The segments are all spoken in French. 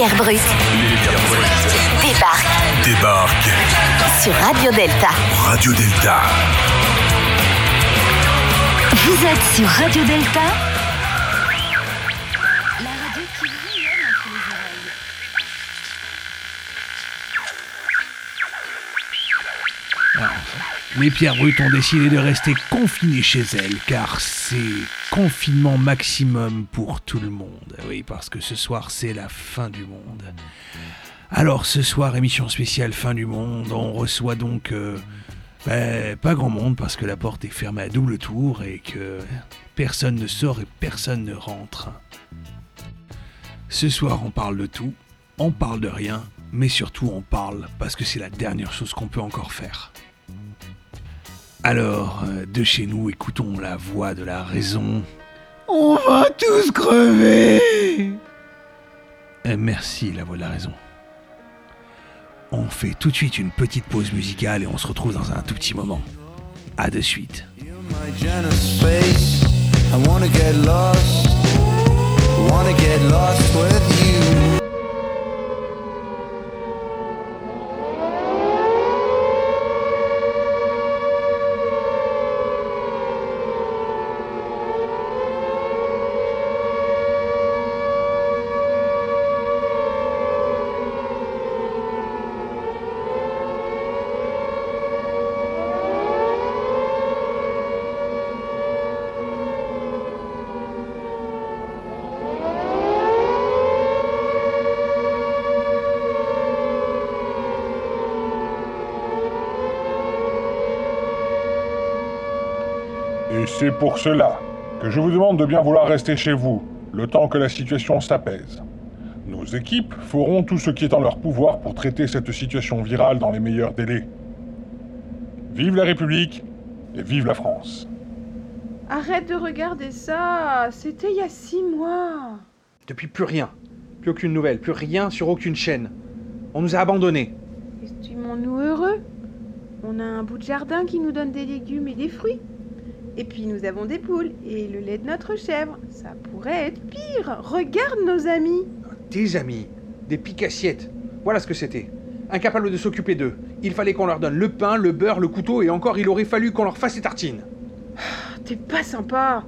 Pierre Brut débarque débarquent. sur Radio Delta. Radio Delta. Vous êtes sur Radio Delta Les pierres brutes ont décidé de rester confinées chez elles, car c'est confinement maximum pour tout le monde. Oui, parce que ce soir, c'est la fin du monde. Alors, ce soir, émission spéciale fin du monde, on reçoit donc euh, ben, pas grand monde, parce que la porte est fermée à double tour et que personne ne sort et personne ne rentre. Ce soir, on parle de tout, on parle de rien, mais surtout, on parle parce que c'est la dernière chose qu'on peut encore faire. Alors, euh, de chez nous, écoutons la voix de la raison. On va tous crever Euh, Merci, la voix de la raison. On fait tout de suite une petite pause musicale et on se retrouve dans un tout petit moment. À de suite. Et c'est pour cela que je vous demande de bien vouloir rester chez vous, le temps que la situation s'apaise. Nos équipes feront tout ce qui est en leur pouvoir pour traiter cette situation virale dans les meilleurs délais. Vive la République et vive la France. Arrête de regarder ça C'était il y a six mois Depuis plus rien. Plus aucune nouvelle, plus rien sur aucune chaîne. On nous a abandonnés. Estimons-nous heureux On a un bout de jardin qui nous donne des légumes et des fruits. Et puis nous avons des poules et le lait de notre chèvre. Ça pourrait être pire Regarde nos amis Des amis, des piques-assiettes. Voilà ce que c'était. Incapables de s'occuper d'eux. Il fallait qu'on leur donne le pain, le beurre, le couteau et encore il aurait fallu qu'on leur fasse les tartines. T'es pas sympa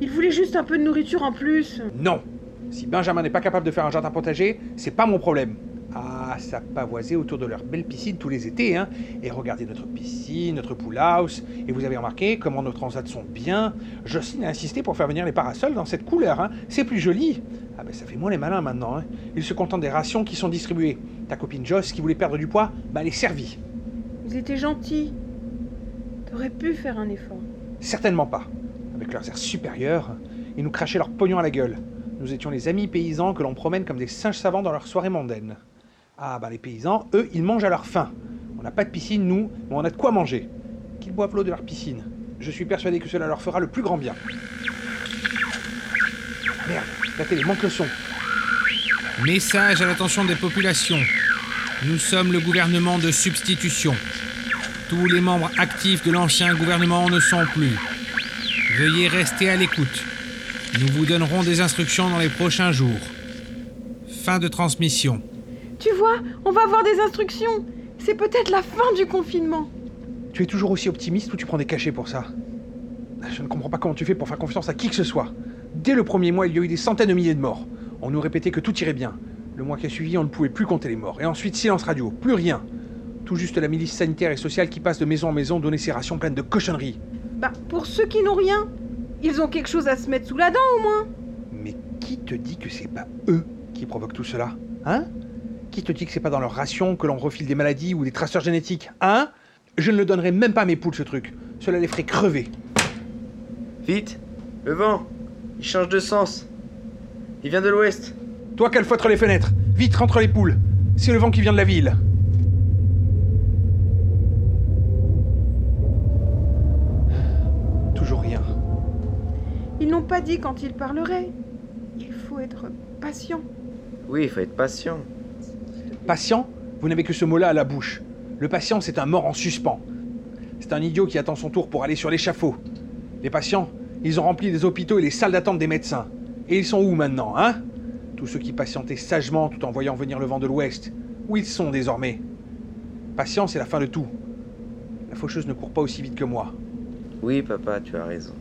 Il voulait juste un peu de nourriture en plus Non. Si Benjamin n'est pas capable de faire un jardin potager, c'est pas mon problème. Ah, ça pavoisait autour de leur belle piscine tous les étés, hein. Et regardez notre piscine, notre pool house. Et vous avez remarqué comment nos transats sont bien. Jocelyne a insisté pour faire venir les parasols dans cette couleur, hein. C'est plus joli. Ah ben ça fait moins les malins maintenant, hein. Ils se contentent des rations qui sont distribuées. Ta copine Joss qui voulait perdre du poids, bah elle est servie. Ils étaient gentils. T'aurais pu faire un effort. Certainement pas. Avec leurs airs supérieurs, ils nous crachaient leur pognon à la gueule. Nous étions les amis paysans que l'on promène comme des singes savants dans leurs soirées mondaines. Ah bah les paysans, eux, ils mangent à leur faim. On n'a pas de piscine, nous, mais on a de quoi manger. Qu'ils boivent l'eau de leur piscine. Je suis persuadé que cela leur fera le plus grand bien. Merde, la télé manque le son. Message à l'attention des populations. Nous sommes le gouvernement de substitution. Tous les membres actifs de l'ancien gouvernement ne sont plus. Veuillez rester à l'écoute. Nous vous donnerons des instructions dans les prochains jours. Fin de transmission. Tu vois, on va avoir des instructions C'est peut-être la fin du confinement Tu es toujours aussi optimiste ou tu prends des cachets pour ça? Je ne comprends pas comment tu fais pour faire confiance à qui que ce soit. Dès le premier mois, il y a eu des centaines de milliers de morts. On nous répétait que tout irait bien. Le mois qui a suivi, on ne pouvait plus compter les morts. Et ensuite, silence radio, plus rien. Tout juste la milice sanitaire et sociale qui passe de maison en maison donner ses rations pleines de cochonneries. Bah, pour ceux qui n'ont rien, ils ont quelque chose à se mettre sous la dent au moins Mais qui te dit que c'est pas eux qui provoquent tout cela Hein? Qui te dit que c'est pas dans leur ration que l'on refile des maladies ou des traceurs génétiques Hein? Je ne le donnerai même pas à mes poules ce truc. Cela les ferait crever. Vite Le vent Il change de sens Il vient de l'ouest Toi, calfeutre les fenêtres Vite, rentre les poules C'est le vent qui vient de la ville Toujours rien. Ils n'ont pas dit quand ils parleraient. Il faut être patient. Oui, il faut être patient. Patient Vous n'avez que ce mot-là à la bouche. Le patient, c'est un mort en suspens. C'est un idiot qui attend son tour pour aller sur l'échafaud. Les patients, ils ont rempli les hôpitaux et les salles d'attente des médecins. Et ils sont où maintenant, hein? Tous ceux qui patientaient sagement tout en voyant venir le vent de l'ouest, où ils sont désormais? Patience est la fin de tout. La faucheuse ne court pas aussi vite que moi. Oui, papa, tu as raison.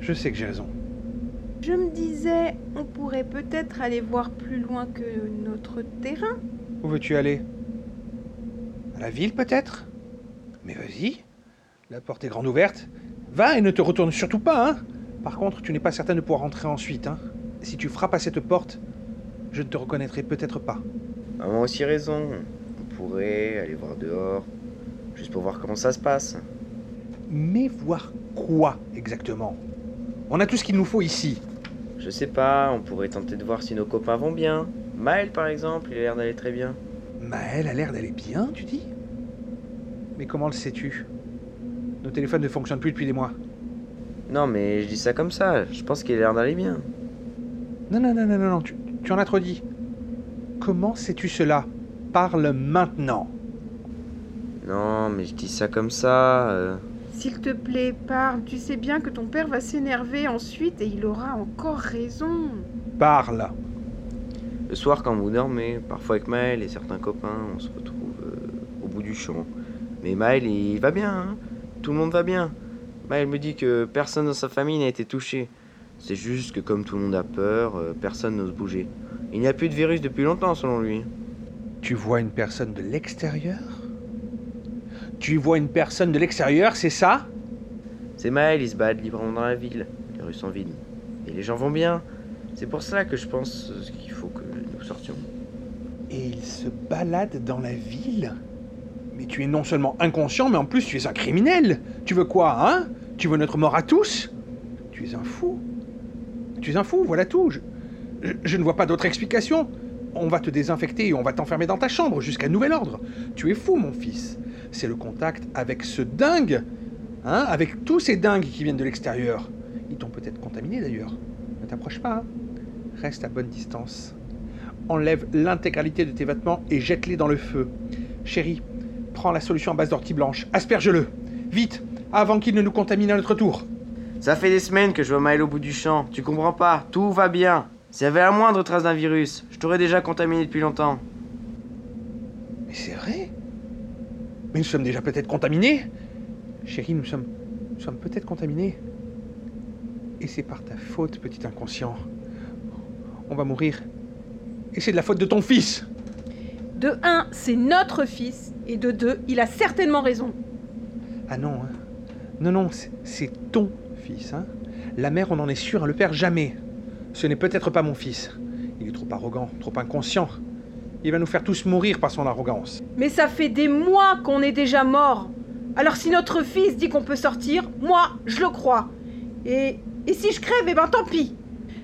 Je sais que j'ai raison. Je me disais, on pourrait peut-être aller voir plus loin que notre terrain. Où veux-tu aller? À la ville peut-être? Mais vas-y. La porte est grande ouverte. Va et ne te retourne surtout pas, hein Par contre, tu n'es pas certain de pouvoir rentrer ensuite, hein Si tu frappes à cette porte, je ne te reconnaîtrai peut-être pas. Maman a aussi raison. On pourrait aller voir dehors, juste pour voir comment ça se passe. Mais voir quoi exactement? On a tout ce qu'il nous faut ici. Je sais pas, on pourrait tenter de voir si nos copains vont bien. Maël, par exemple, il a l'air d'aller très bien. Maël a l'air d'aller bien, tu dis? Mais comment le sais-tu? Nos téléphones ne fonctionnent plus depuis des mois. Non, mais je dis ça comme ça, je pense qu'il a l'air d'aller bien. Non, non, non, non, non, non, tu, tu en as trop dit. Comment sais-tu cela? Parle maintenant. Non, mais je dis ça comme ça. euh. S'il te plaît, parle. Tu sais bien que ton père va s'énerver ensuite et il aura encore raison. Parle. Le soir, quand vous dormez, parfois avec Maël et certains copains, on se retrouve euh, au bout du champ. Mais Maël, il va bien, hein Tout le monde va bien. Maël me dit que personne dans sa famille n'a été touché. C'est juste que comme tout le monde a peur, euh, personne n'ose bouger. Il n'y a plus de virus depuis longtemps, selon lui. Tu vois une personne de l'extérieur? Tu vois une personne de l'extérieur, c'est ça? C'est Maël, il se balade librement dans la ville. Les rues sont vides. Et les gens vont bien. C'est pour cela que je pense qu'il faut que nous sortions. Et il se balade dans la ville? Mais tu es non seulement inconscient, mais en plus tu es un criminel Tu veux quoi, hein? Tu veux notre mort à tous? Tu es un fou. Tu es un fou, voilà tout. Je, je- je ne vois pas d'autre explication. On va te désinfecter et on va t'enfermer dans ta chambre jusqu'à nouvel ordre. Tu es fou, mon fils. C'est le contact avec ce dingue, hein Avec tous ces dingues qui viennent de l'extérieur. Ils t'ont peut-être contaminé d'ailleurs. Ne t'approche pas, hein Reste à bonne distance. Enlève l'intégralité de tes vêtements et jette-les dans le feu. Chérie, prends la solution à base d'ortie blanche. Asperge-le. Vite, avant qu'il ne nous contamine à notre tour. Ça fait des semaines que je vois Maël au bout du champ. Tu comprends pas, tout va bien. S'il y avait la moindre trace d'un virus, je t'aurais déjà contaminé depuis longtemps. Mais c'est vrai Mais nous sommes déjà peut-être contaminés Chérie, nous sommes, nous sommes peut-être contaminés. Et c'est par ta faute, petit inconscient. On va mourir. Et c'est de la faute de ton fils De un, c'est notre fils. Et de deux, il a certainement raison. Ah non, hein. Non, non, c'est- ton fils, hein. La mère, on en est sûr, hein, le père, jamais. Ce n'est peut-être pas mon fils. Il est trop arrogant, trop inconscient. Il va nous faire tous mourir par son arrogance. Mais ça fait des mois qu'on est déjà mort. Alors si notre fils dit qu'on peut sortir, moi, je le crois. Et, et si je crève, eh ben tant pis.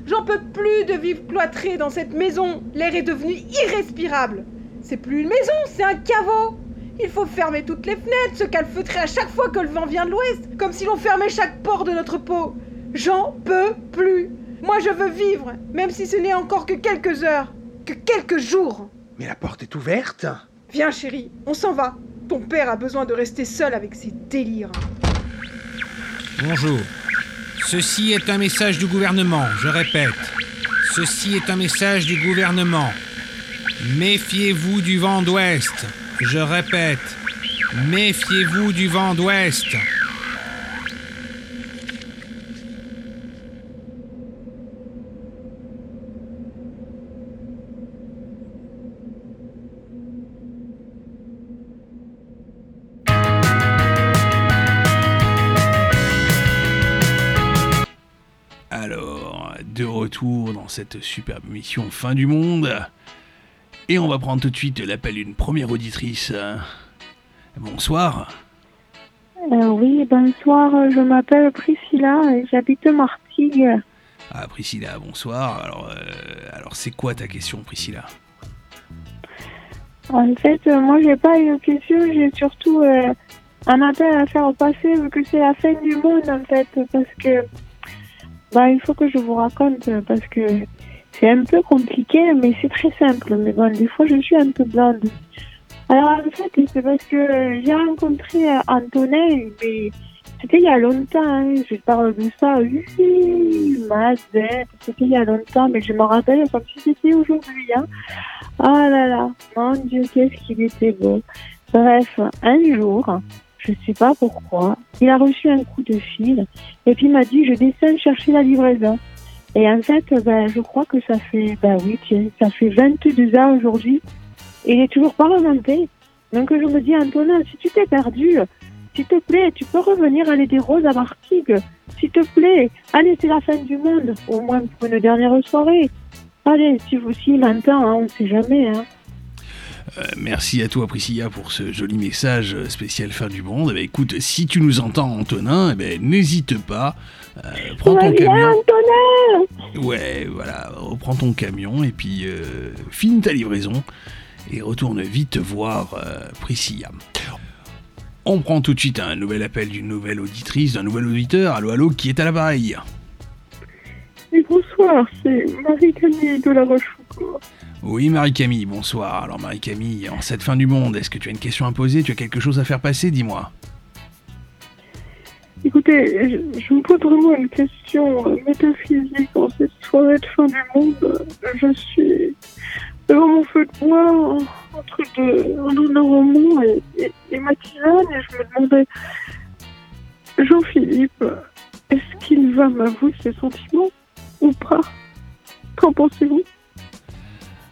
J'en peux plus de vivre cloîtré dans cette maison. L'air est devenu irrespirable. C'est plus une maison, c'est un caveau. Il faut fermer toutes les fenêtres, se calfeutrer à chaque fois que le vent vient de l'ouest, comme si l'on fermait chaque pore de notre peau. J'en peux plus. Moi, je veux vivre, même si ce n'est encore que quelques heures, que quelques jours. Mais la porte est ouverte Viens chérie, on s'en va. Ton père a besoin de rester seul avec ses délires. Bonjour. Ceci est un message du gouvernement, je répète. Ceci est un message du gouvernement. Méfiez-vous du vent d'ouest. Je répète. Méfiez-vous du vent d'ouest. Cette superbe mission Fin du Monde. Et on va prendre tout de suite l'appel d'une première auditrice. Bonsoir. Euh, oui, bonsoir, je m'appelle Priscilla et j'habite Martigues. Ah, Priscilla, bonsoir. Alors, euh, alors c'est quoi ta question, Priscilla? En fait, euh, moi j'ai pas une question, j'ai surtout un appel à faire passer vu que c'est la fin du monde en fait, parce que bah il faut que je vous raconte parce que c'est un peu compliqué, mais c'est très simple. Mais bon, des fois je suis un peu blonde. Alors en fait, c'est parce que euh, j'ai rencontré euh, Antonin, mais C'était il y a longtemps, hein. je parle de ça, oui, mazette, c'était il y a longtemps, mais je me rappelle comme si c'était aujourd'hui. Hein. Oh là là, mon Dieu, qu'est-ce qu'il était beau. Bref, un jour, je sais pas pourquoi, il a reçu un coup de fil et puis il m'a dit je descends chercher la livraison. Et en fait, ben, je crois que ça fait, ben oui, ça fait 22 ans aujourd'hui. Et il est toujours pas remonté. Donc je me dis, Antonin, si tu t'es perdu, s'il te plaît, tu peux revenir aller des roses à Martigues. S'il te plaît, allez, c'est la fin du monde, au moins pour une dernière soirée. Allez, si vous aussi m'entend, hein, on ne sait jamais. Hein. Euh, merci à toi Priscilla pour ce joli message spécial fin du monde. Eh ben, écoute, si tu nous entends Antonin, eh ben, n'hésite pas, euh, prends ton camion. Antonin Ouais, voilà, reprends ton camion et puis euh, finis ta livraison et retourne vite voir euh, Priscilla. On prend tout de suite un nouvel appel d'une nouvelle auditrice, d'un nouvel auditeur. Allô, allô, qui est à l'appareil? Et bonsoir, c'est Marie-Camille de la Rochefoucauld. Oui, Marie-Camille, bonsoir. Alors, Marie-Camille, en cette fin du monde, est-ce que tu as une question à poser? Tu as quelque chose à faire passer? Dis-moi. Écoutez, je, me pose vraiment une question euh, métaphysique en cette soirée de fin du monde. Je suis devant mon feu de bois en- entre deux, roman et, et, et ma et je me demandais, Jean-Philippe, est-ce qu'il va m'avouer ses sentiments ou pas? Qu'en pensez-vous?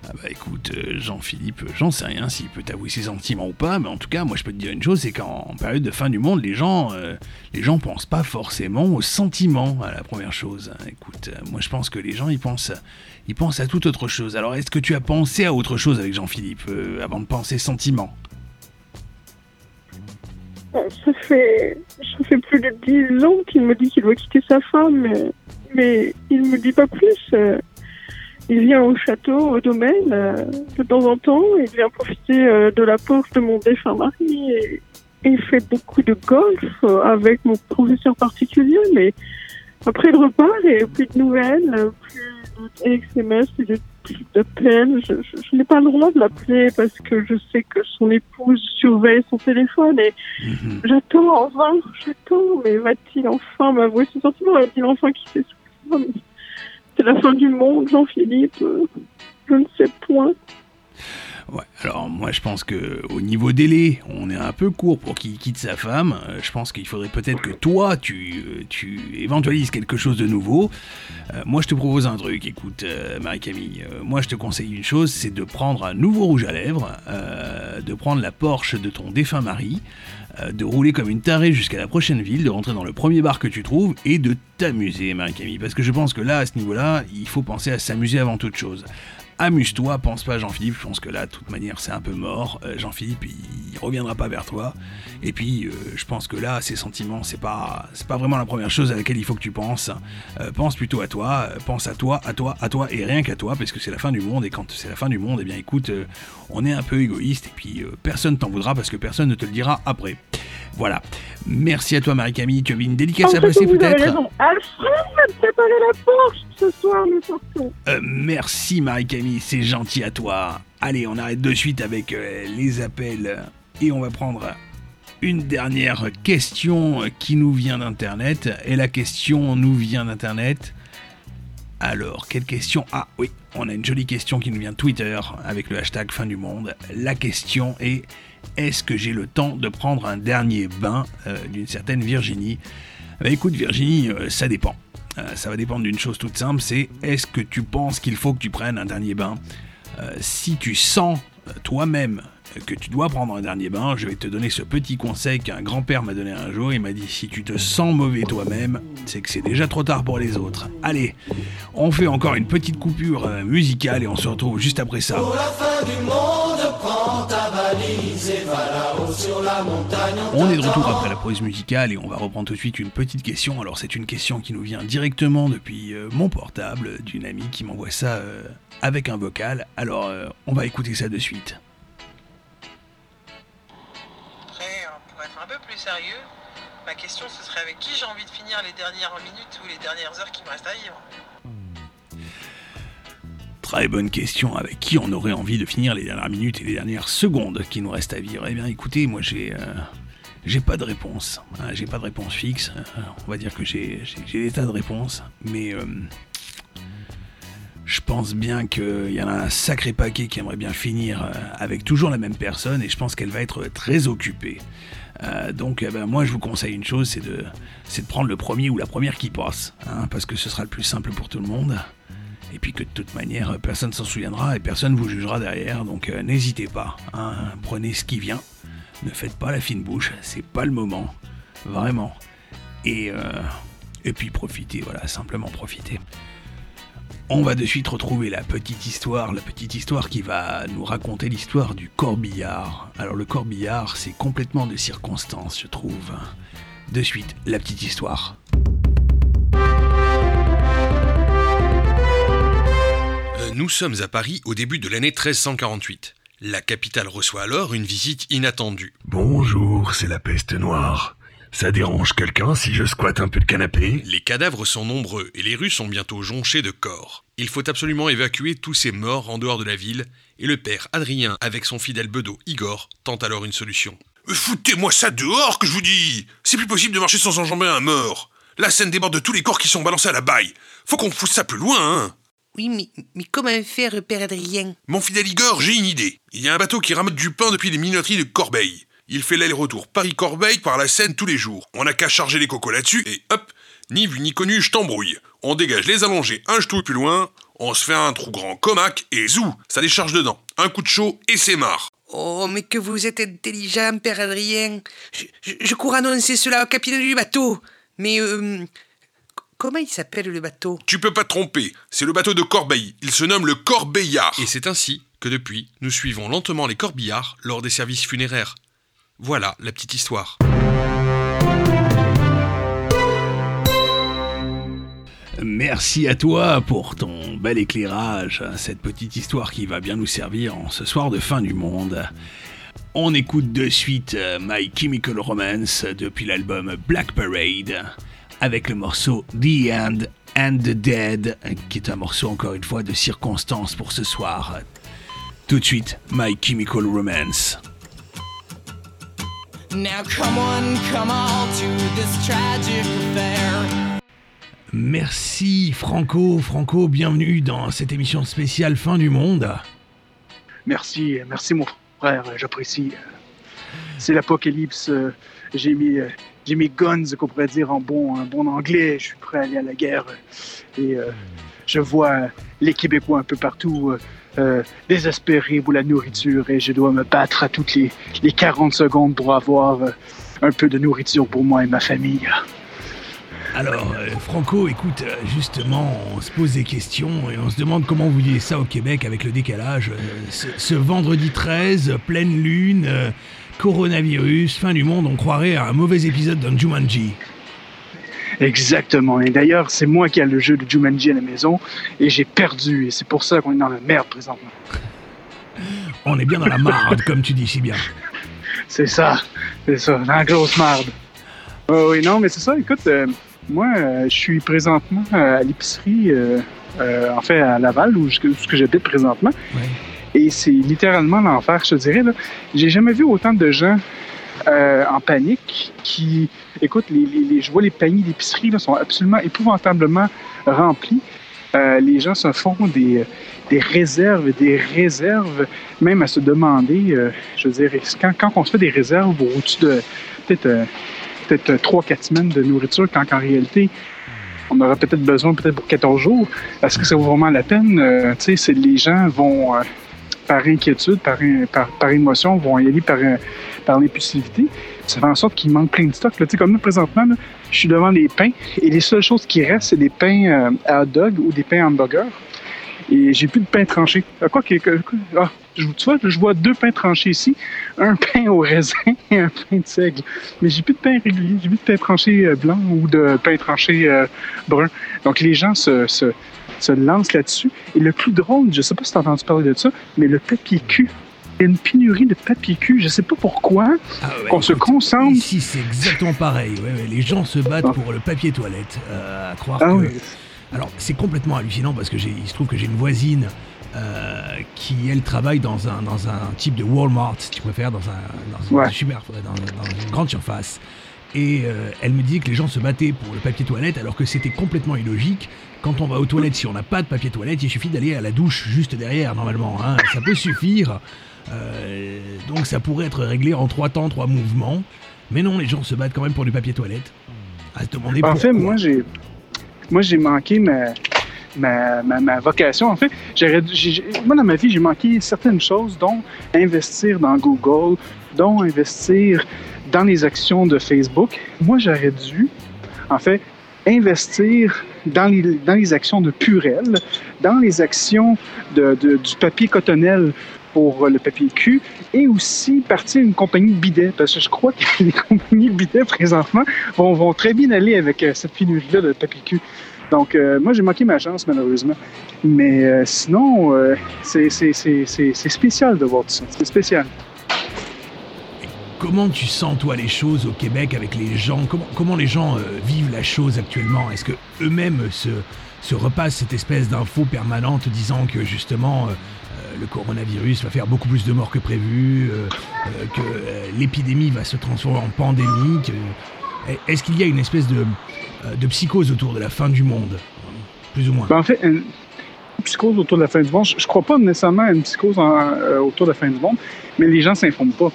Ah bah écoute, euh, Jean-Philippe, j'en sais rien s'il peut t'avouer ses sentiments ou pas, mais en tout cas, moi je peux te dire une chose, c'est qu'en période de fin du monde, les gens, euh, les gens pensent pas forcément aux sentiments à la première chose. hein. Écoute, euh, moi je pense que les gens ils pensent, ils pensent à toute autre chose. Alors est-ce que tu as pensé à autre chose avec Jean-Philippe euh, avant de penser sentiments? Ça fait, ça fait plus de dix ans qu'il me dit qu'il doit quitter sa femme, mais, mais il me dit pas plus. Il vient au château, au domaine, euh, de temps en temps. Il vient profiter euh, de la porte de mon défunt mari et, et il fait beaucoup de golf euh, avec mon professeur particulier. Mais après, il repart et plus de nouvelles, euh, plus de SMS, plus de, plus de peine. Je, je- je n'ai pas le droit de l'appeler parce que je sais que son épouse surveille son téléphone et J'attends, enfin, j'attends, mais va-t-il enfin m'avouer ses sentiments Va-t-il enfin quitter femme C'est la fin du monde, Jean-Philippe. euh, Je ne sais point. Ouais, alors moi je pense que au niveau délai, on est un peu court pour qu'il quitte sa femme. Euh, je pense qu'il faudrait peut-être que toi, tu, euh, tu éventualises quelque chose de nouveau. Euh, moi je te propose un truc, écoute Marie-Camille, moi je te conseille une chose, c'est de prendre un nouveau rouge à lèvres, de prendre la Porsche de ton défunt mari, de rouler comme une tarée jusqu'à la prochaine ville, de rentrer dans le premier bar que tu trouves et de t'amuser Marie-Camille. Parce que je pense que là, à ce niveau-là, il faut penser à s'amuser avant toute chose. Amuse-toi, pense pas Jean-Philippe, je pense que là, de toute manière, c'est un peu mort. Euh, Jean-Philippe, il reviendra pas vers toi. Et puis, euh, je pense que là, ses sentiments, c'est pas, c'est pas vraiment la première chose à laquelle il faut que tu penses. Euh, pense plutôt à toi, pense à toi, à toi, à toi, et rien qu'à toi, parce que c'est la fin du monde, et quand c'est la fin du monde, eh bien écoute, on est un peu égoïste, et puis personne t'en voudra, parce que personne ne te le dira après. Voilà. Merci à toi, Marie-Camille, tu avais une dédicace à En fait, passer peut-être. Alfred, la Porsche ce soir, nous sortons. Euh, merci Marie-Camille, c'est gentil à toi. Allez, on arrête de suite avec euh, les appels et on va prendre une dernière question qui nous vient d'Internet. Et la question nous vient d'Internet. Alors, quelle question? Ah oui, on a une jolie question qui nous vient de Twitter avec le hashtag fin du monde. La question est est-ce que j'ai le temps de prendre un dernier bain euh, d'une certaine Virginie? Bah écoute Virginie, euh, ça dépend. Euh, ça va dépendre d'une chose toute simple, c'est est-ce que tu penses qu'il faut que tu prennes un dernier bain? Si tu sens toi-même que tu dois prendre un dernier bain, je vais te donner ce petit conseil qu'un grand-père m'a donné un jour. Il m'a dit si tu te sens mauvais toi-même, c'est que c'est déjà trop tard pour les autres. Allez, on fait encore une petite coupure musicale et on se retrouve juste après ça. On est de retour après la pause musicale et on va reprendre tout de suite une petite question. Alors c'est une question qui nous vient directement depuis euh, mon portable d'une amie qui m'envoie ça euh, avec un vocal. Alors euh, on va écouter ça de suite. Après, euh, pour être un peu plus sérieux, ma question ce serait avec qui j'ai envie de finir les dernières minutes ou les dernières heures qui me restent à vivre? Bonne question. Avec qui on aurait envie de finir les dernières minutes et les dernières secondes qui nous restent à vivre? Eh bien, écoutez, moi j'ai euh, pas de réponse. hein, j'ai pas de réponse fixe. Euh, On va dire que j'ai des tas de réponses, mais euh, je pense bien qu'il y en a un sacré paquet qui aimerait bien finir avec toujours la même personne, et je pense qu'elle va être très occupée. Donc eh ben, moi je vous conseille une chose, c'est de, de prendre le premier ou la première qui passe, hein, parce que ce sera le plus simple pour tout le monde. Et puis que de toute manière, personne s'en souviendra et personne vous jugera derrière, donc euh, n'hésitez pas. hein, prenez ce qui vient, ne faites pas la fine bouche, c'est pas le moment, vraiment. Et, euh, et puis profitez, voilà, simplement profitez. On va de suite retrouver la petite histoire, la petite histoire qui va nous raconter l'histoire du corbillard. Alors le corbillard, c'est complètement de circonstance, je trouve. De suite, la petite histoire. Nous sommes à Paris au début de l'année 1348. La capitale reçoit alors une visite inattendue. Bonjour, c'est la peste noire. Ça dérange quelqu'un si je squatte un peu de canapé? Les cadavres sont nombreux et les rues sont bientôt jonchées de corps. Il faut absolument évacuer tous ces morts en dehors de la ville, et le père Adrien, avec son fidèle bedeau Igor, tente alors une solution. Foutez-moi ça dehors que je vous dis C'est plus possible de marcher sans enjamber un mort La scène déborde de tous les corps qui sont balancés à la baille Faut qu'on pousse ça plus loin, hein Oui, mais, mais comment faire, Père Adrien Mon fidèle Igor, j'ai une idée. Il y a un bateau qui ramasse du pain depuis les minoteries de Corbeil. Il fait l'aller-retour Paris-Corbeil par la Seine tous les jours. On n'a qu'à charger les cocos là-dessus et hop, ni vu ni connu, je t'embrouille. On dégage les allongés un jetou plus loin, on se fait un trou grand comac et zou, ça décharge dedans. Un coup de chaud et c'est marre. Oh, mais que vous êtes intelligent, Père Adrien. Je, je- je cours annoncer cela au capitaine du bateau. Mais, euh, comment il s'appelle le bateau? Tu peux pas te tromper, c'est le bateau de Corbeil. Il se nomme le Corbeillard. Et c'est ainsi que depuis, nous suivons lentement les corbillards lors des services funéraires. Voilà la petite histoire. Merci à toi pour ton bel éclairage, cette petite histoire qui va bien nous servir en ce soir de fin du monde. On écoute de suite My Chemical Romance depuis l'album Black Parade avec le morceau The End and the Dead qui est un morceau encore une fois de circonstance pour ce soir. Tout de suite, My Chemical Romance. Now come on, come on to this tragic affair. Merci Franco, Franco, bienvenue dans cette émission spéciale Fin du Monde. Merci, merci mon frère, j'apprécie. C'est l'apocalypse. euh, J'ai mis, euh, j'ai mes guns, qu'on pourrait dire en bon, bon anglais. Je suis prêt à aller à la guerre. Et euh, je vois les Québécois un peu partout euh, euh, désespérés pour la nourriture et je dois me battre à toutes les, les 40 secondes pour avoir un peu de nourriture pour moi et ma famille. Alors, Franco, écoute, justement, on se pose des questions et on se demande comment vous vivez ça au Québec avec le décalage. Ce, vendredi 13, pleine lune, coronavirus, fin du monde, on croirait à un mauvais épisode d'un Jumanji. Exactement. Et d'ailleurs, c'est moi qui ai le jeu de Jumanji à la maison et j'ai perdu. Et c'est pour ça qu'on est dans la merde présentement. On est bien dans la marde, comme tu dis si bien. C'est ça, c'est ça, dans la grosse marde. Oh, oui, non, mais c'est ça, écoute, euh, moi, euh, je suis présentement à l'épicerie, euh, euh, en fait, à Laval, où, je- où ce que j'habite présentement. Et c'est littéralement l'enfer, je te dirais. J'ai jamais vu autant de gens euh, en panique qui, écoute, les, les- les- je vois les paniers d'épicerie sont absolument épouvantablement remplis. Euh, les gens se font des, des réserves, des réserves, même à se demander, euh, je veux dire, quand, quand on se fait des réserves au-dessus de peut-être euh, peut-être 3-4 semaines de nourriture, quand en réalité, on aura peut-être besoin peut-être pour 14 jours, est-ce que ça vaut vraiment la peine? Euh, tu sais, les gens vont, euh, par inquiétude, par, par, par émotion, vont y aller par, par l'impulsivité. Ça fait en sorte qu'il manque plein de stock. Là. Comme là, présentement, je suis devant les pains et les seules choses qui restent, c'est des pains euh, à hot dog ou des pains hamburger. Et j'ai plus de pain tranché. Ah, Quoi que, ah, je, tu vois, je vois deux pains tranchés ici, un pain au raisin et un pain de seigle. Mais j'ai plus de pain régulier, j'ai plus de pain tranché euh, blanc ou de pain tranché euh, brun. Donc les gens se, se lancent là-dessus. Et le plus drôle, je sais pas si tu as entendu parler de ça, mais le papier cul. Il y a une pénurie de papier cul. Je sais pas pourquoi. qu'on se concentre. Ici, c'est exactement pareil. ouais, ouais, les gens se battent pour le papier toilette. euh, à croire Ah que. oui. Alors, c'est complètement hallucinant parce que il se trouve que j'ai une voisine euh, qui elle travaille dans un, dans un type de Walmart, si tu préfères, dans, un, dans, Ouais. un super, dans, dans une grande surface. Et euh, elle me dit que les gens se battaient pour le papier toilette alors que c'était complètement illogique. Quand on va aux toilettes, si on n'a pas de papier toilette, il suffit d'aller à la douche juste derrière normalement. hein. Ça peut suffire. Euh, donc ça pourrait être réglé en trois temps, trois mouvements. Mais non, les gens se battent quand même pour du papier toilette. À se demander En fait, moi, j'ai moi j'ai manqué ma, ma, ma, ma vocation. En fait, moi, dans ma vie, j'ai manqué certaines choses, dont investir dans Google, dont investir dans les actions de Facebook. Moi, j'aurais dû, en fait, investir dans les, dans les actions de Purel, dans les actions de, du papier cotonnel pour le papier cul et aussi partir une compagnie de bidets parce que je crois que les compagnies de bidets présentement vont, vont très bien aller avec euh, cette pénurie-là de papier cul. Donc, euh, moi, j'ai manqué ma chance, malheureusement. Mais euh, sinon, euh, c'est spécial de voir tout ça. C'est spécial. Comment tu sens toi les choses au Québec avec les gens? Comment, les gens euh, vivent la chose actuellement? Est-ce que eux-mêmes se, se repassent cette espèce d'info permanente disant que justement euh, euh, le coronavirus va faire beaucoup plus de morts que prévu, que l'épidémie va se transformer en pandémie Est-ce qu'il y a une espèce de, psychose autour de la fin du monde? Plus ou moins. Ben, en fait, une psychose autour de la fin du monde, je, je crois pas nécessairement à une psychose autour de la fin du monde, mais les gens s'informent pas.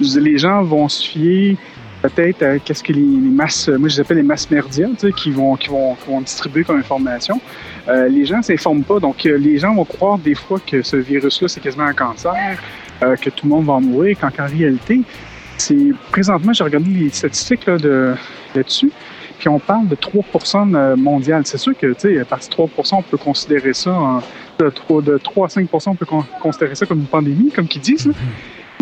Les gens vont se fier peut-être à qu'est-ce que les, masses, moi je les appelle les masses merdias, tu sais, qui vont, qui vont, qui vont distribuer comme information. Euh, les gens s'informent pas, donc euh, les gens vont croire des fois que ce virus-là c'est quasiment un cancer, euh, que tout le monde va mourir, quand en réalité, c'est présentement j'ai regardé les statistiques là, de là-dessus, puis on parle de 3 de mondial. C'est sûr que, tu sais, à partir de 3 on peut considérer ça, de 3, de 3 à 5 on peut con- considérer ça comme une pandémie, comme qu'ils disent.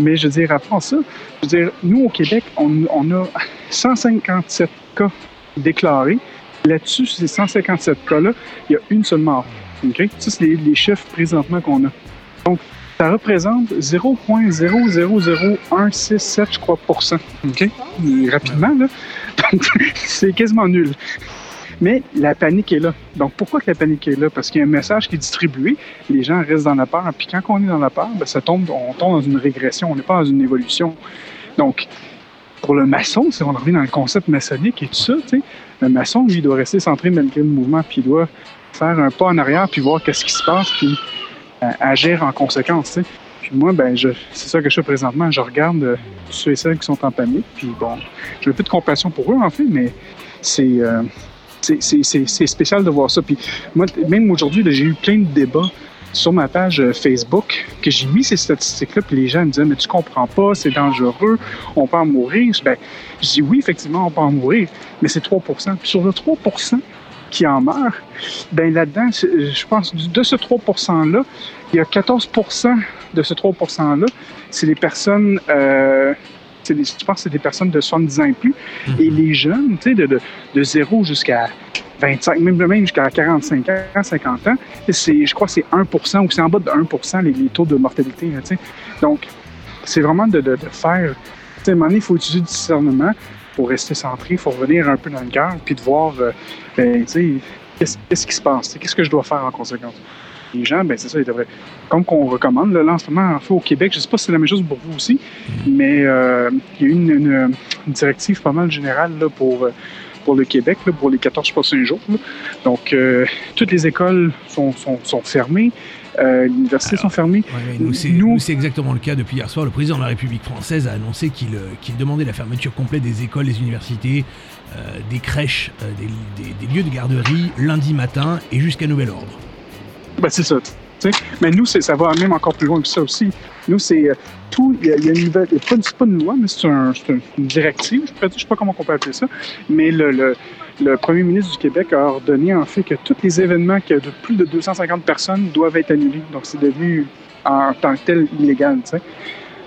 Mais je veux dire, après ça, je veux dire, nous, au Québec, on, a 157 cas déclarés. Là-dessus, ces 157 cas-là, il y a une seule mort. OK? Ça, c'est les, les chiffres présentement qu'on a. Donc, ça représente 0,000167, je crois, pour cent. OK? Rapidement, là. Donc, c'est quasiment nul. Mais la panique est là. Donc, pourquoi que la panique est là? Parce qu'il y a un message qui est distribué, les gens restent dans la peur, puis quand on est dans la peur, ben, ça tombe, on tombe dans une régression, on n'est pas dans une évolution. Donc, pour le maçon, si on revient dans le concept maçonnique et tout ça, le maçon, lui, doit rester centré malgré le mouvement, puis il doit faire un pas en arrière, puis voir qu'est-ce qui se passe, puis euh, agir en conséquence, tu sais. Puis moi, ben, je, c'est ça que je fais présentement. Je regarde euh, ceux et celles qui sont en panique, puis bon, j'ai un peu de compassion pour eux, en fait, mais c'est... euh, c'est- spécial de voir ça. Puis moi, même aujourd'hui, j'ai eu plein de débats sur ma page euh, Facebook que j'ai mis ces statistiques-là, puis les gens me disaient Mais tu comprends pas, c'est dangereux, on peut en mourir. Ben, je dis oui, effectivement, on peut en mourir, mais c'est 3% Puis sur le 3% qui en meurt, ben là-dedans, c'est- je pense de ce 3 %-là, il y a 14% de ce 3 %-là, c'est les personnes. euh, des- je pense que c'est des personnes de 70 ans et plus. Et les jeunes, tu sais, de, de, de 0 jusqu'à 25, même, même jusqu'à 45 ans, 50 ans, c'est, je crois que c'est 1% ou c'est en bas de 1 les, les taux de mortalité. là, tu sais. Donc, c'est vraiment de, de, de faire. Tu sais, à un moment donné, il faut utiliser du discernement pour rester centré, il faut revenir un peu dans le cœur, puis de voir, euh, ben, tu sais, qu'est-ce, qui se passe, qu'est-ce que je dois faire en conséquence. Les gens, ben c'est ça, ils devraient. Comme qu'on recommande, là, en ce moment, en fait, au Québec, je ne sais pas si c'est la même chose pour vous aussi, mais euh, il y a eu une, une- une directive pas mal générale là, pour, euh, pour le Québec, là, pour les 14 prochains jours. Donc, euh, toutes les écoles sont, sont, sont fermées, euh, les universités sont fermées. Ouais, nous, c'est, nous, c'est exactement le cas depuis hier soir. Le président de la République française a annoncé qu'il, qu'il demandait la fermeture complète des écoles, des universités, euh, des crèches, euh, des, des- des lieux de garderie lundi matin et jusqu'à nouvel ordre. Ben, c'est ça. Mais nous, ça va même encore plus loin que ça aussi. Nous, c'est euh, tout. Il y, a- une nouvelle. Pas, pas une loi, mais c'est, un- c'est un- une directive. Je ne sais pas comment on peut appeler ça. Mais le, premier ministre du Québec a ordonné, en fait, que tous les événements de plus de 250 personnes doivent être annulés. Donc, c'est devenu en tant que tel illégal. tu sais.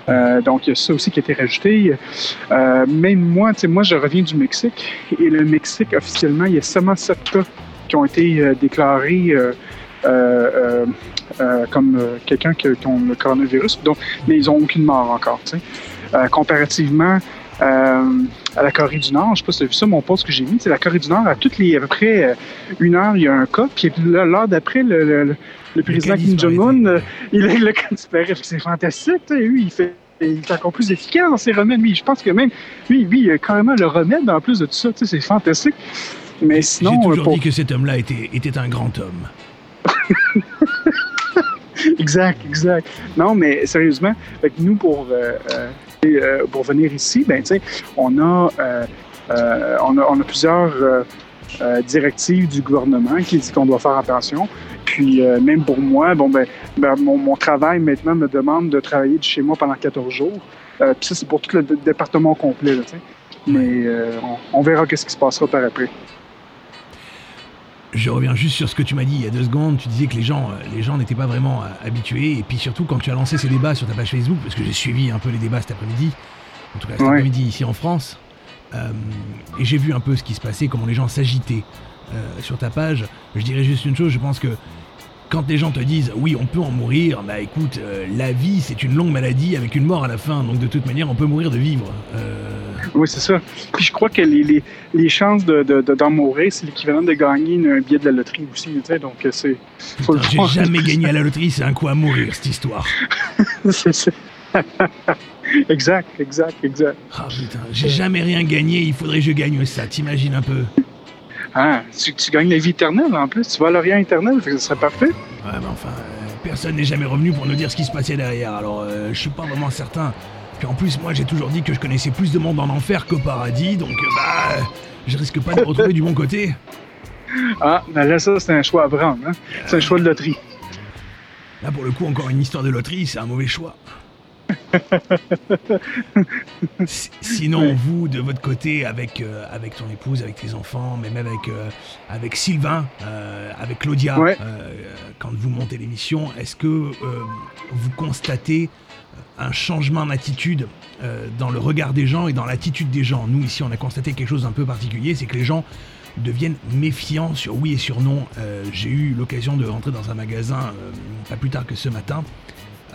Euh, donc, il y a ça aussi qui a été rajouté. Euh, même moi, moi, je reviens du Mexique. Et le Mexique, officiellement, il y a seulement sept cas qui ont été déclarés euh, euh, euh, comme quelqu'un qui, qui ont le coronavirus. Donc, mais ils n'ont aucune mort encore. comparativement, à la Corée du Nord. Je sais pas si tu as vu ça, mon post que j'ai mis. La Corée du Nord, à toutes les à peu près une heure, il y a un cas. Puis l'heure d'après, le, le, le- le président Kim. Jong-un, il a le disparaît. C'est fantastique. tu sais. Lui, il fait. Il est encore plus efficace dans ses remèdes. Lui, je pense que même lui, lui, il a carrément le remède en plus de tout ça. Tu sais, C'est fantastique. Mais sinon, J'ai toujours pour- dit que cet homme-là était, était un grand homme. exact, exact. Non, mais sérieusement, fait nous, pour, euh, euh, euh, pour venir ici, ben, on a, on a, on a plusieurs directives du gouvernement qui dit qu'on doit faire attention. Puis, même pour moi, bon, ben, ben, mon, mon travail maintenant me demande de travailler de chez moi pendant 14 jours. Puis ça, c'est pour tout le département complet. Mais on, on verra qu'est-ce qui se passera par après. Je reviens juste sur ce que tu m'as dit il y a deux secondes. Tu disais que les gens, euh, les gens n'étaient pas vraiment euh, habitués. Et puis surtout, quand tu as lancé ces débats sur ta page Facebook, parce que j'ai suivi un peu les débats cet après-midi, en tout cas cet Ouais. après-midi ici en France, euh, et j'ai vu un peu ce qui se passait, comment les gens s'agitaient euh, sur ta page. Je dirais juste une chose, je pense que quand les gens te disent oui, on peut en mourir, bah écoute, euh, la vie c'est une longue maladie avec une mort à la fin, donc de toute manière on peut mourir de vivre. Euh, Oui, c'est ça. Puis je crois que les, les, les chances de, de, de- d'en mourir, c'est l'équivalent de gagner une- un billet de la loterie aussi. Tu sais, donc euh, c'est. J'ai jamais gagné à la loterie, c'est un coup à mourir cette histoire. C'est ça. exact, exact, exact. Ah putain, j'ai jamais rien gagné, il faudrait que je gagne ça, t'imagines un peu Ah, tu, tu gagnes la vie éternelle en plus. Tu vas à l'Orient éternel, fait que ce serait parfait. Ouais, mais enfin, euh, personne n'est jamais revenu pour nous dire ce qui se passait derrière, alors euh, je suis pas vraiment certain. Puis en plus, moi j'ai toujours dit que je connaissais plus de monde en enfer qu'au paradis, donc euh, bah, je risque pas de me retrouver du bon côté. Ah, ben là, ça, c'est un choix à prendre. Hein? C'est un choix de loterie. Là pour le coup, encore une histoire de loterie, c'est un mauvais choix. Si- Sinon, vous, de votre côté, avec, euh, avec ton épouse, avec tes enfants, mais même avec, euh, avec Sylvain, euh, avec Claudia, Ouais. quand vous montez l'émission, est-ce que vous constatez un changement d'attitude dans le regard des gens et dans l'attitude des gens? Nous, ici, on a constaté quelque chose d'un peu particulier, c'est que les gens deviennent méfiants sur oui et sur non. J'ai eu l'occasion de rentrer dans un magasin pas plus tard que ce matin,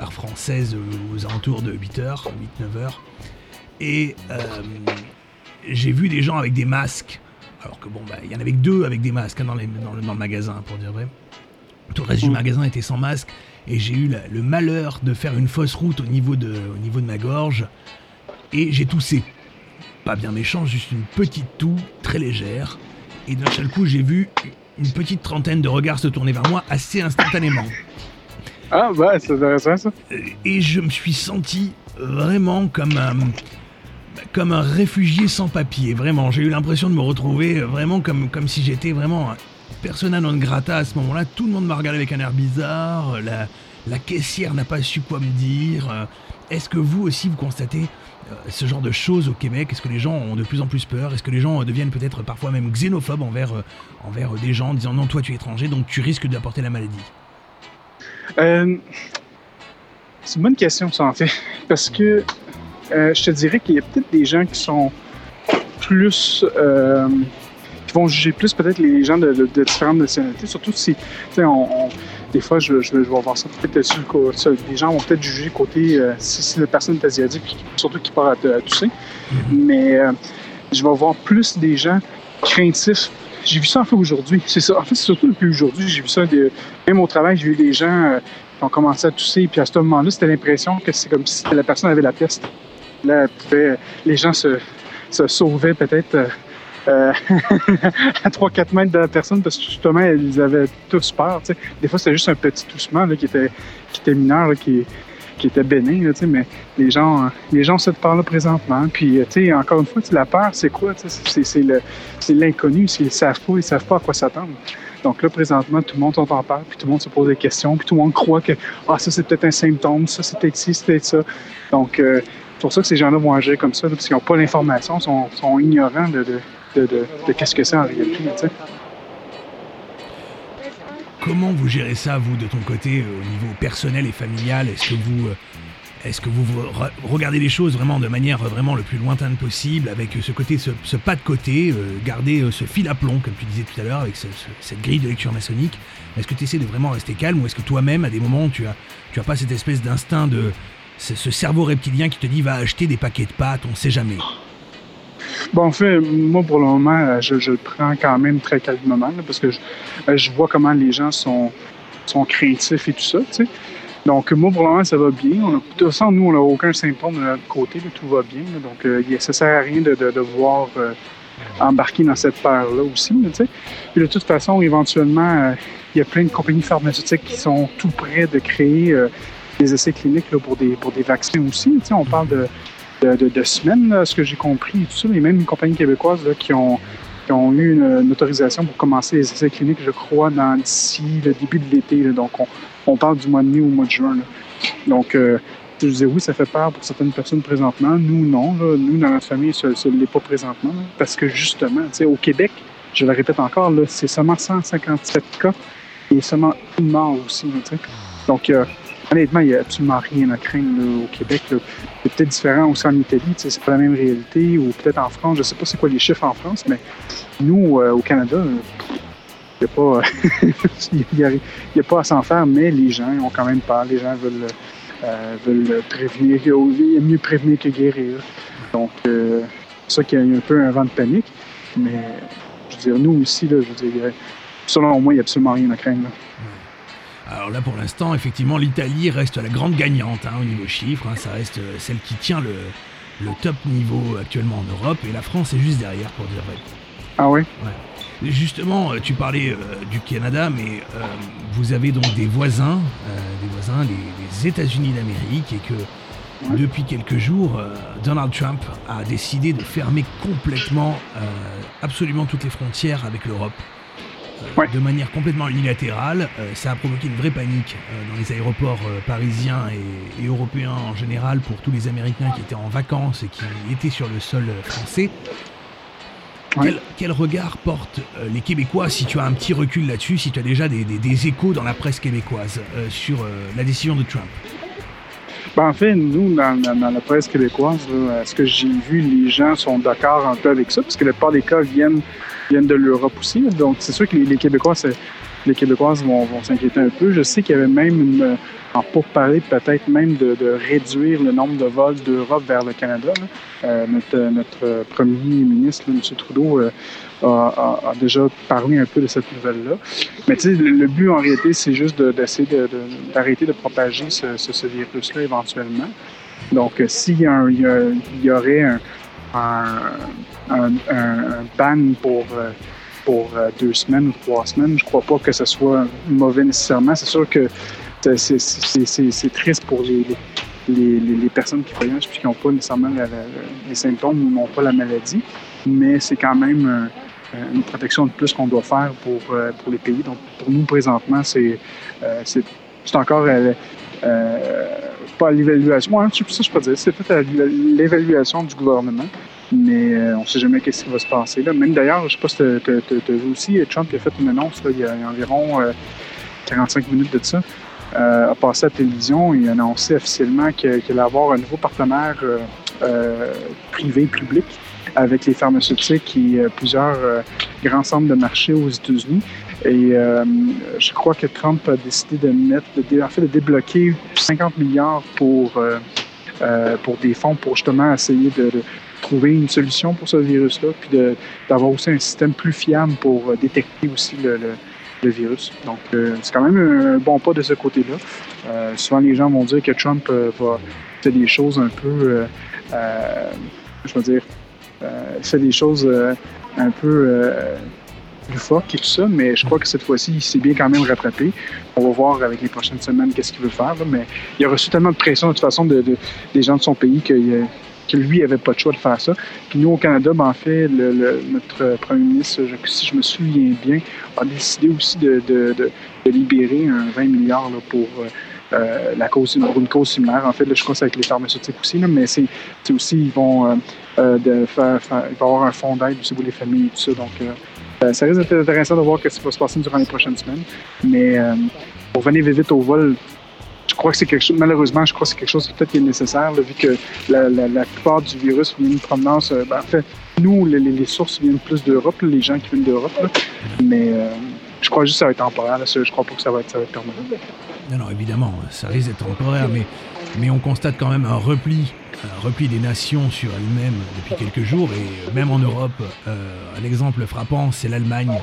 heure française aux alentours de 8h, 8-9h. Et euh, j'ai vu des gens avec des masques. Alors que bon, bah, il y en avait que deux avec des masques hein, dans, les- dans le, dans le magasin, pour dire vrai. Tout le reste du magasin était sans masque. Et j'ai eu la- le malheur de faire une fausse route au niveau de, au niveau de ma gorge. Et j'ai toussé. Pas bien méchant, juste une petite toux très légère. Et d'un seul coup, j'ai vu une petite trentaine de regards se tourner vers moi assez instantanément. Ah, ouais, c'est intéressant, ça. Et je me suis senti vraiment comme un, comme un réfugié sans papier. Vraiment, j'ai eu l'impression de me retrouver vraiment comme, comme si j'étais vraiment persona non grata à ce moment-là. Tout le monde m'a regardé avec un air bizarre. La, la caissière n'a pas su quoi me dire. Est-ce que vous aussi, vous constatez euh, ce genre de choses au Québec? Est-ce que les gens ont de plus en plus peur? Est-ce que les gens euh, deviennent peut-être parfois même xénophobes envers, euh, envers euh, des gens en disant non, toi tu es étranger, donc tu risques d'apporter la maladie? Euh, c'est une bonne question, ça, en fait. Parce que euh, je te dirais qu'il y a peut-être des gens qui sont plus. euh, qui vont juger plus peut-être les gens de, de- de différentes nationalités, surtout si. tu sais, on- on- des fois, je, je, vais- je vais voir ça peut-être sur le Les gens vont peut-être juger côté. euh, si, si la personne est asiatique, surtout qui part à, à tousser. Mais euh, je vais voir plus des gens craintifs. J'ai vu ça en fait aujourd'hui. En fait, c'est surtout depuis aujourd'hui. J'ai vu ça. même au travail, j'ai vu des gens euh, qui ont commencé à tousser. Puis à ce moment-là, c'était l'impression que c'est comme si la personne avait la peste. Là, pouvait- les gens se, sauvaient peut-être euh, euh, à 3-4 mètres de la personne parce que justement, ils avaient tous peur. Des fois, c'était juste un petit toussement qui, était, mineur, qui, qui était bénin, là, mais les gens, les gens cette peur-là présentement. Puis, euh, encore une fois, la peur, c'est quoi? C'est l'inconnu. Ils savent pas, ils savent pas à quoi s'attendre. Donc là, présentement, tout le monde est en peur, puis tout le monde se pose des questions, puis tout le monde croit que ah, ça, c'est peut-être un symptôme, ça, c'est peut-être ci, c'est peut-être ça. Donc, euh, c'est pour ça que ces gens-là vont agir comme ça, parce qu'ils n'ont pas l'information, sont, sont ignorants de, de, de, de- qu'est-ce que c'est en réalité. tu sais. Comment vous gérez ça, vous, de ton côté, euh, au niveau personnel et familial? Est-ce que vous, euh, est-ce que vous vous re- regardez les choses vraiment de manière euh, vraiment le plus lointaine possible, avec ce côté, ce, pas de côté, garder ce fil à plomb, comme tu disais tout à l'heure, avec ce- ce- cette grille de lecture maçonnique? Est-ce que tu essaies de vraiment rester calme, ou est-ce que toi-même, à des moments, tu as, tu as pas cette espèce d'instinct de ce, ce cerveau reptilien qui te dit va acheter des paquets de pâtes, on sait jamais? Bon, en fait, moi, pour le moment, euh, je, je le prends quand même très calmement, là, parce que je, euh, je vois comment les gens sont, sont craintifs et tout ça, tu sais. Donc, moi, pour le moment, ça va bien. De toute façon, nous, on n'a aucun symptôme de notre côté, là, tout va bien. là. donc, euh, ça sert à rien de, de, de voir euh, embarquer dans cette peur-là aussi, tu sais. Puis de toute façon, éventuellement, euh, il y a plein de compagnies pharmaceutiques qui sont tout près de créer des essais cliniques là, pour, des, pour des vaccins aussi. Tu sais, on parle de, de, semaines, ce que j'ai compris, tout ça. Mais même une compagnie québécoise là, qui, ont, eu une, autorisation pour commencer les essais cliniques, je crois, d'ici le début de l'été. Donc, on, parle du mois de mai ou mois de juin. Donc, euh, je disais, oui, ça fait peur pour certaines personnes présentement. Nous, non. Nous, dans notre famille, ce ne l'est pas présentement. parce que, justement, au Québec, je le répète encore, c'est seulement 157 cas et seulement une mort aussi. Donc, euh, honnêtement, il n'y a absolument rien à craindre au Québec. C'est peut-être différent aussi en Italie, c'est pas la même réalité, ou peut-être en France, je sais pas c'est quoi les chiffres en France, mais nous, euh, au Canada, euh, il n'y a y a, pas à s'en faire, mais les gens ont quand même peur. Les gens veulent, euh, veulent prévenir. Il y a mieux prévenir que guérir. Donc, euh, c'est ça qu'il y a un peu un vent de panique. Mais, je veux dire, nous aussi, là, je veux dire, selon moi, il n'y a absolument rien à craindre. là. Alors là, pour l'instant, effectivement, l'Italie reste la grande gagnante hein, au niveau chiffre. hein. ça reste euh, celle qui tient le, le top niveau actuellement en Europe. Et la France est juste derrière, pour dire vrai. Ah oui? Ouais. Justement, euh, tu parlais euh, du Canada, mais euh, vous avez donc des voisins, euh, des voisins, les, les États-Unis d'Amérique, et que depuis quelques jours, Donald Trump a décidé de fermer complètement, absolument toutes les frontières avec l'Europe. De manière complètement unilatérale, Euh, ça a provoqué une vraie panique euh, dans les aéroports euh, parisiens et, et européens en général pour tous les Américains qui étaient en vacances et qui étaient sur le sol français. Quel, quel regard portent les Québécois, si tu as un petit recul là-dessus, si tu as déjà des, des- des échos dans la presse québécoise sur la décision de Trump? Ben, en fait, nous, dans, dans- dans la presse québécoise, là, ce que j'ai vu, les gens sont d'accord un peu avec ça, parce que la plupart des cas viennent, viennent de l'Europe aussi. Donc, c'est sûr que les, Québécois, les Québécoises vont, s'inquiéter un peu. Je sais qu'il y avait même une, en pourparler peut-être même de, réduire le nombre de vols d'Europe vers le Canada. Euh, notre, notre premier ministre, M. Trudeau, euh, a, déjà parlé un peu de cette nouvelle-là. Mais tu sais, le, but en réalité, c'est juste de- d'essayer de- de- d'arrêter de, propager ce, virus-là éventuellement. Donc, euh, s'il y aurait un, un, un- un- ban pour, euh, pour euh, deux semaines ou trois semaines, je crois pas que ce soit mauvais nécessairement. C'est sûr que c'est- triste pour les, les, les- personnes qui voyagent puis qui n'ont pas nécessairement les symptômes ou n'ont pas la maladie, mais c'est quand même un- une protection de plus qu'on doit faire pour, euh, pour les pays. Donc, pour nous, présentement, c'est euh, encore euh, euh, pas l'évaluation. Ouais, c'est ça, je peux dire. C'est peut-être à l'évaluation du gouvernement. Mais euh, on ne sait jamais qu'est-ce qui va se passer. Là. Même d'ailleurs, je ne sais pas si tu as vu aussi, Trump a fait une annonce là, il y a environ euh, 45 minutes de ça. Euh, a passé à la télévision et a annoncé officiellement qu'il allait avoir un nouveau partenaire euh, euh, privé-public avec les pharmaceutiques et euh, plusieurs euh, grands centres de marché aux États-Unis. Et euh, je crois que Trump a décidé de mettre, de, en fait, de débloquer 50 milliards pour, euh, euh, pour des fonds pour justement essayer de, trouver une solution pour ce virus-là, puis d'avoir aussi un système plus fiable pour détecter aussi le, virus. Donc, c'est quand même un, bon pas de ce côté-là. Souvent, les gens vont dire que Trump va faire des choses un peu, je veux dire, fait des choses un peu loufoques et tout ça, mais je crois que cette fois-ci, il s'est bien quand même rattrapé. On va voir avec les prochaines semaines qu'est-ce qu'il veut faire, mais il a reçu tellement de pression de toute façon de, de- des gens de son pays que, que lui n'avait pas de choix de faire ça. Puis nous, au Canada, ben, en fait, notre premier ministre, si je me souviens bien, a décidé aussi de, de- libérer un 20 milliards là, pour euh, la cause, une cause similaire. En fait, je crois que c'est avec les pharmaceutiques aussi, mais c'est aussi, ils vont euh, euh, de faire, faire- il va y avoir un fonds d'aide aussi pour les familles et tout ça. Donc, ça risque d'être intéressant de voir ce qui va se passer durant les prochaines semaines. Mais euh, pour venir vite au vol, je crois que c'est quelque malheureusement, je crois que c'est quelque chose qui peut-être est nécessaire, vu que la, plupart du virus vient de provenance. euh, ben, en fait, nous, les, sources viennent plus d'Europe, les gens qui viennent d'Europe. Mais euh, je crois juste que ça va être temporaire. là, je crois pas que ça va être, permanent. Non, non, évidemment, ça risque d'être temporaire, mais on constate quand même un repli, un repli des nations sur elles-mêmes depuis quelques jours, et même en Europe, euh, un exemple frappant, c'est l'Allemagne,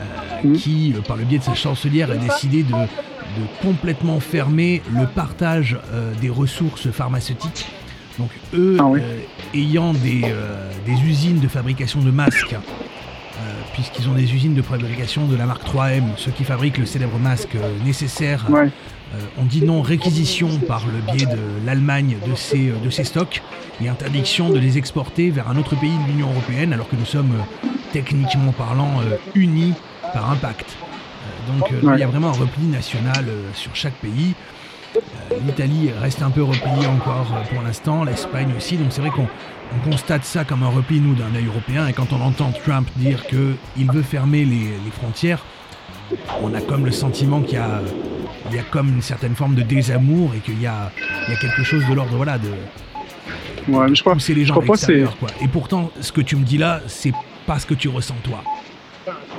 euh, qui, euh, par le biais de sa chancelière, a décidé de, de complètement fermer le partage euh, des ressources pharmaceutiques. Donc eux, euh, ayant des, euh, des usines de fabrication de masques, euh, puisqu'ils ont des usines de fabrication de la marque 3M, ceux qui fabriquent le célèbre masque euh, nécessaire, Ouais. euh, on dit non réquisition par le biais de l'Allemagne de euh, ces stocks et interdiction de les exporter vers un autre pays de l'Union européenne alors que nous sommes euh, techniquement parlant euh, unis par un pacte. Euh, donc euh, Ouais. il y a vraiment un repli national euh, sur chaque pays. L'Italie reste un peu repliée encore euh, pour l'instant, l'Espagne aussi, donc c'est vrai qu'on on constate ça comme un repli, nous, d'un œil européen, et quand on entend Trump dire qu'il veut fermer les, les frontières, on a comme le sentiment qu'il y a, il y a comme une certaine forme de désamour et qu'il y a, il y a quelque chose de l'ordre, voilà, de, Ouais, mais je crois, pousser les je gens crois à pas c'est. Et pourtant, ce que tu me dis là, c'est pas ce que tu ressens toi.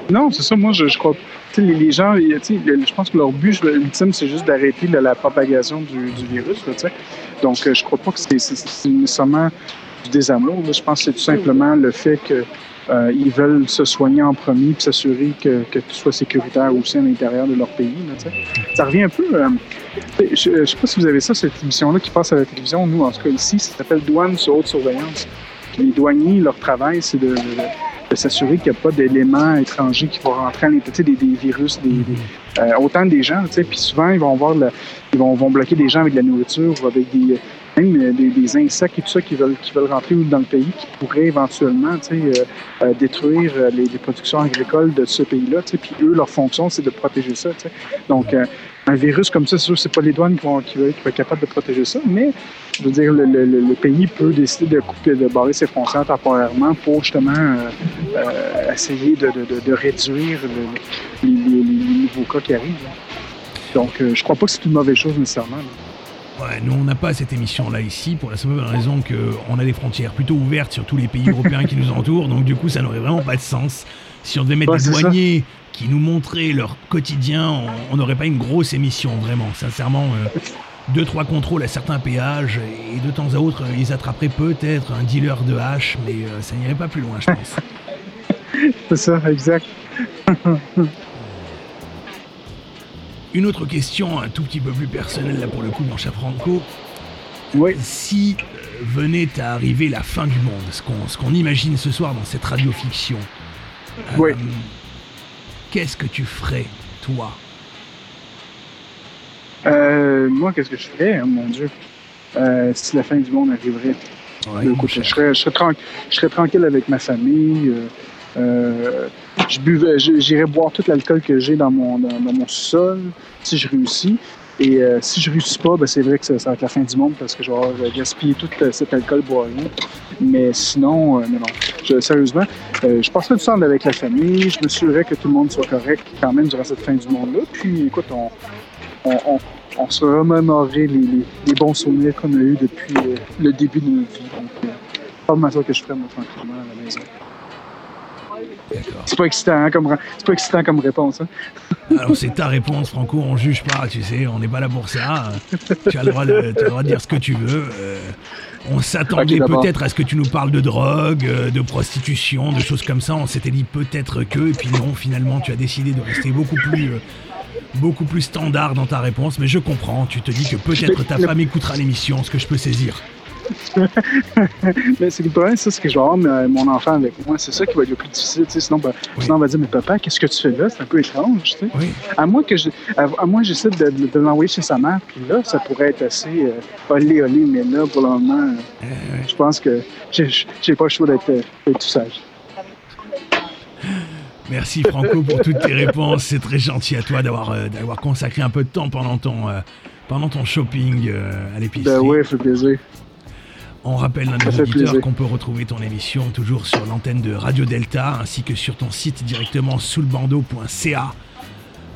Non, c'est ça. Moi, je, je crois. Les, les gens, le- je pense que leur but ultime, c'est juste d'arrêter la, propagation du, du virus. là. Donc, euh, je crois pas que c'est nécessairement du désamour. là. Je pense que c'est tout simplement le fait que euh, ils veulent se soigner en premier puis s'assurer que, que tout soit sécuritaire aussi à l'intérieur de leur pays. là. Ça revient un peu. euh, je, je sais pas si vous avez ça, cette émission-là qui passe à la télévision. Nous, en tout cas ici, ça s'appelle Douane sur haute surveillance. Les douaniers, leur travail, c'est de, de- de s'assurer qu'il n'y a pas d'éléments étrangers qui vont rentrer à l'intérieur, tu sais, des, des virus, des, des- euh, autant des gens, tu sais, puis souvent ils vont voir, le- ils vont, vont bloquer des gens avec de la nourriture, ou avec des même euh, des, des insectes et tout ça qui veulent qui veulent rentrer dans le pays, qui pourraient éventuellement, tu sais, euh, détruire les, les productions agricoles de ce pays-là, tu sais, puis eux leur fonction c'est de protéger ça, tu sais. Donc euh, un virus comme ça, c'est sûr, c'est pas les douanes qui vont, être capables de protéger ça, mais je veux dire, le, pays peut décider de couper, de barrer ses frontières temporairement pour justement euh, euh, essayer de, réduire le- les, nouveaux cas qui arrivent. là. Donc, euh, je crois pas que c'est une mauvaise chose nécessairement. Ouais, nous, on n'a pas cette émission-là ici pour la simple raison qu'on a des frontières plutôt ouvertes sur tous les pays européens qui nous entourent. Donc, du coup, ça n'aurait vraiment pas de sens. Si on devait mettre Ouais, des douaniers qui nous montraient leur quotidien, on- n'aurait pas une grosse émission, vraiment. Sincèrement, euh, deux, trois contrôles à certains péages et de temps à autre, euh, ils attraperaient peut-être un dealer de hache, mais euh, ça n'irait pas plus loin, je pense. C'est ça, exact. Une autre question un tout petit peu plus personnelle là pour le coup, mon cher Franco. Si euh, venait à arriver la fin du monde, ce qu'on ce qu'on imagine ce soir dans cette radiofiction, euh, qu'est-ce que tu ferais, toi? Euh, moi, qu'est-ce que je ferais, hein, mon Dieu, euh, si la fin du monde arriverait? Ouais, Écoute, mon je, serais, je, serais tran- je serais tranquille avec ma famille. euh, euh, je buvais, j'irais boire tout l'alcool que j'ai dans mon, dans, dans mon sol, si je réussis. Et euh, si je réussis pas, ben, c'est vrai que ça, va être la fin du monde parce que je vais avoir gaspillé tout euh, cet alcool rien. Mais sinon, euh, non. Je- sérieusement, euh, je passerai du temps avec la famille. Je me m'assurerais que tout le monde soit correct quand même durant cette fin du monde-là. Puis, écoute, on, on, on, se remémorerait les, les, bons souvenirs qu'on a eus depuis euh, le début de notre vie. Donc, euh, pas mal ça que je ferais, moi, tranquillement, à la maison. C'est pas excitant, hein, comme, c'est pas excitant comme réponse. Hein? Alors c'est ta réponse, Franco, on juge pas, tu sais, on n'est pas là pour ça. Tu as le droit de, tu as le droit de dire ce que tu veux. euh, on s'attendait peut-être à ce que tu nous parles de drogue, euh, de prostitution, de choses comme ça. On s'était dit peut-être que, et puis non, finalement, tu as décidé de rester beaucoup plus, euh, beaucoup plus standard dans ta réponse. Mais je comprends, tu te dis que peut-être ta femme écoutera l'émission, ce que je peux saisir. mais c'est le problème, ça, c'est que je vais avoir mon enfant avec moi. C'est ça qui va être le plus difficile. tu sais. Sinon, ben, sinon, on va dire, mais papa, qu'est-ce que tu fais là? C'est un peu étrange. tu sais. À moins que je, à, à moins j'essaie de, de- de l'envoyer chez sa mère, puis là, ça pourrait être assez euh, olé olé, mais là, pour le moment, euh, je pense que j'ai pas le choix d'être euh, d'être tout sage. Merci Franco pour toutes tes réponses. C'est très gentil à toi d'avoir euh, d'avoir consacré un peu de temps pendant ton, euh, pendant ton shopping euh, à l'épicerie. Ben ouais, fait plaisir. On rappelle à nos auditeurs qu'on peut retrouver ton émission toujours sur l'antenne de Radio Delta ainsi que sur ton site directement soulbando.ca.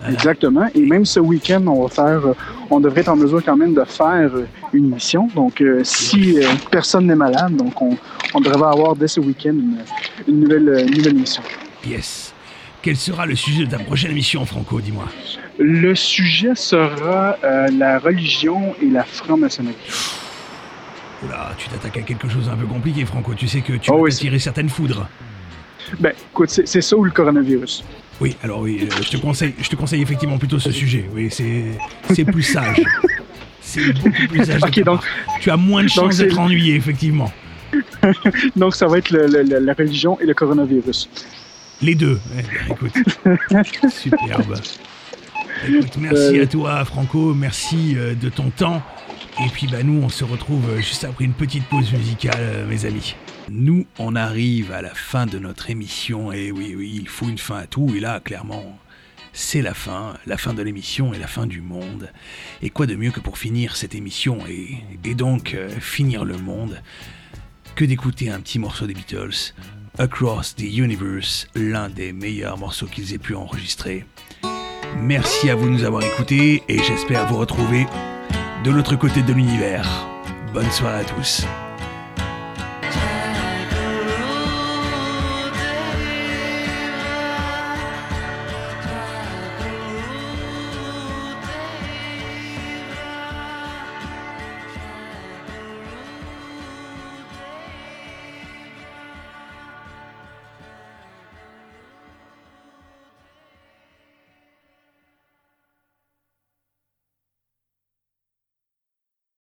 Exactement. Et même ce week-end, on va faire, euh, on devrait être en mesure quand même de faire euh, une émission. Donc, euh, si euh, personne n'est malade, donc on, on devrait avoir dès ce week-end une, une nouvelle, euh, une nouvelle émission. Yes. quel sera le sujet de ta prochaine émission, Franco Dis-moi? Le sujet sera euh, la religion et la franc-maçonnerie. Oula, tu t'attaques à quelque chose d'un peu compliqué, Franco. Tu sais que tu Oh vas oui, tirer certaines foudres. Ben, écoute, c'est ça ou le coronavirus? Oui, alors oui, euh, je te conseille, je te conseille effectivement plutôt ce sujet. Oui, c'est, plus sage. C'est beaucoup plus sage. de Ok, ta donc- part. tu as moins de chances d'être ennuyé, effectivement. Donc, ça va être le- le- le- la religion et le coronavirus. Les deux. Eh bien, écoute, superbe. Écoute, merci Euh, à toi, Franco. Merci euh, de ton temps. Et puis, bah, nous, on se retrouve euh, juste après une petite pause musicale, euh, mes amis. Nous, on arrive à la fin de notre émission. Et oui, oui, il faut une fin à tout. Et là, clairement, c'est la fin. La fin de l'émission et la fin du monde. Et quoi de mieux que pour finir cette émission et, et donc euh, finir le monde que d'écouter un petit morceau des Beatles, Across the Universe, l'un des meilleurs morceaux qu'ils aient pu enregistrer. Merci à vous de nous avoir écoutés et j'espère vous retrouver de l'autre côté de l'univers. Bonne soirée à tous.